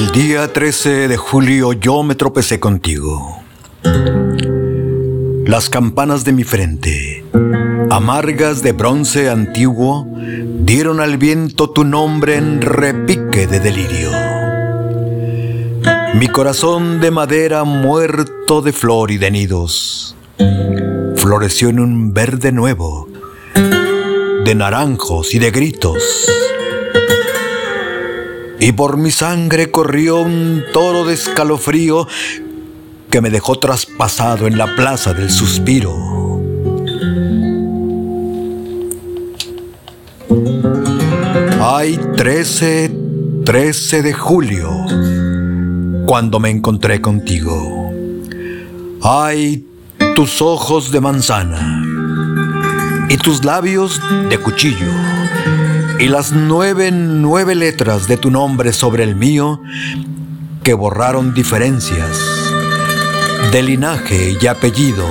El día 13 de julio yo me tropecé contigo. Las campanas de mi frente, amargas de bronce antiguo, dieron al viento tu nombre en repique de delirio. Mi corazón de madera muerto de flor y de nidos, floreció en un verde nuevo, de naranjos y de gritos. Y por mi sangre corrió un toro de escalofrío que me dejó traspasado en la plaza del suspiro. Ay, 13, 13 de julio, cuando me encontré contigo. Ay, tus ojos de manzana y tus labios de cuchillo y las nueve, nueve letras de tu nombre sobre el mío que borraron diferencias de linaje y apellido.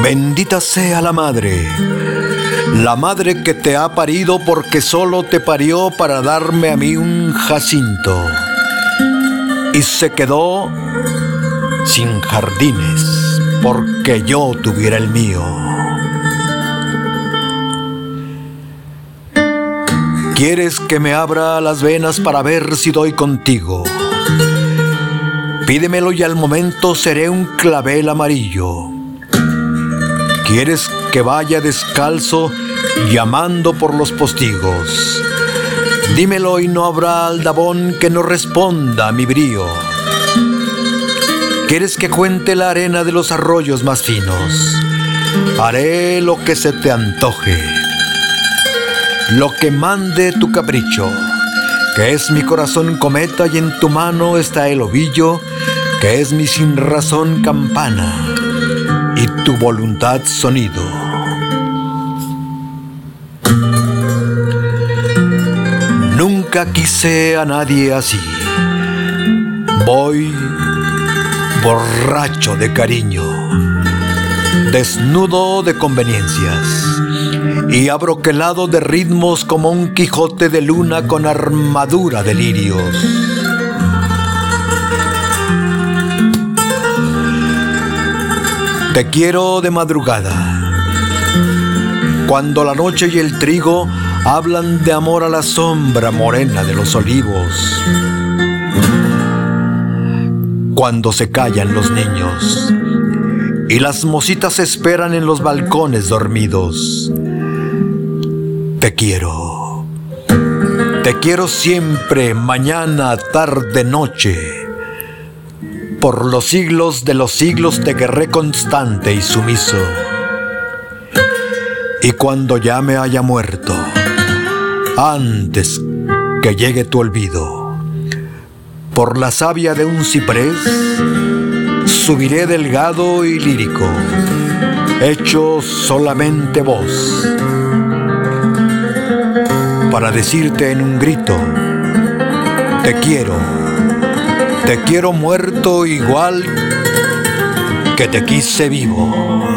Bendita sea la madre, la madre que te ha parido porque solo te parió para darme a mí un jacinto. Y se quedó sin jardines porque yo tuviera el mío. Quieres que me abra las venas para ver si doy contigo. Pídemelo y al momento seré un clavel amarillo. Quieres que vaya descalzo llamando por los postigos. Dímelo y no habrá aldabón que no responda a mi brío. ¿Quieres que cuente la arena de los arroyos más finos? Haré lo que se te antoje, lo que mande tu capricho, que es mi corazón cometa y en tu mano está el ovillo, que es mi sin razón campana y tu voluntad sonido. Nunca quise a nadie así. Voy borracho de cariño, desnudo de conveniencias y abroquelado de ritmos como un Quijote de luna con armadura de lirios. Te quiero de madrugada, cuando la noche y el trigo hablan de amor a la sombra morena de los olivos cuando se callan los niños y las mositas esperan en los balcones dormidos. Te quiero, te quiero siempre, mañana, tarde, noche. Por los siglos de los siglos te querré constante y sumiso. Y cuando ya me haya muerto, antes que llegue tu olvido, por la savia de un ciprés, subiré delgado y lírico, hecho solamente voz, para decirte en un grito, te quiero, te quiero muerto igual que te quise vivo.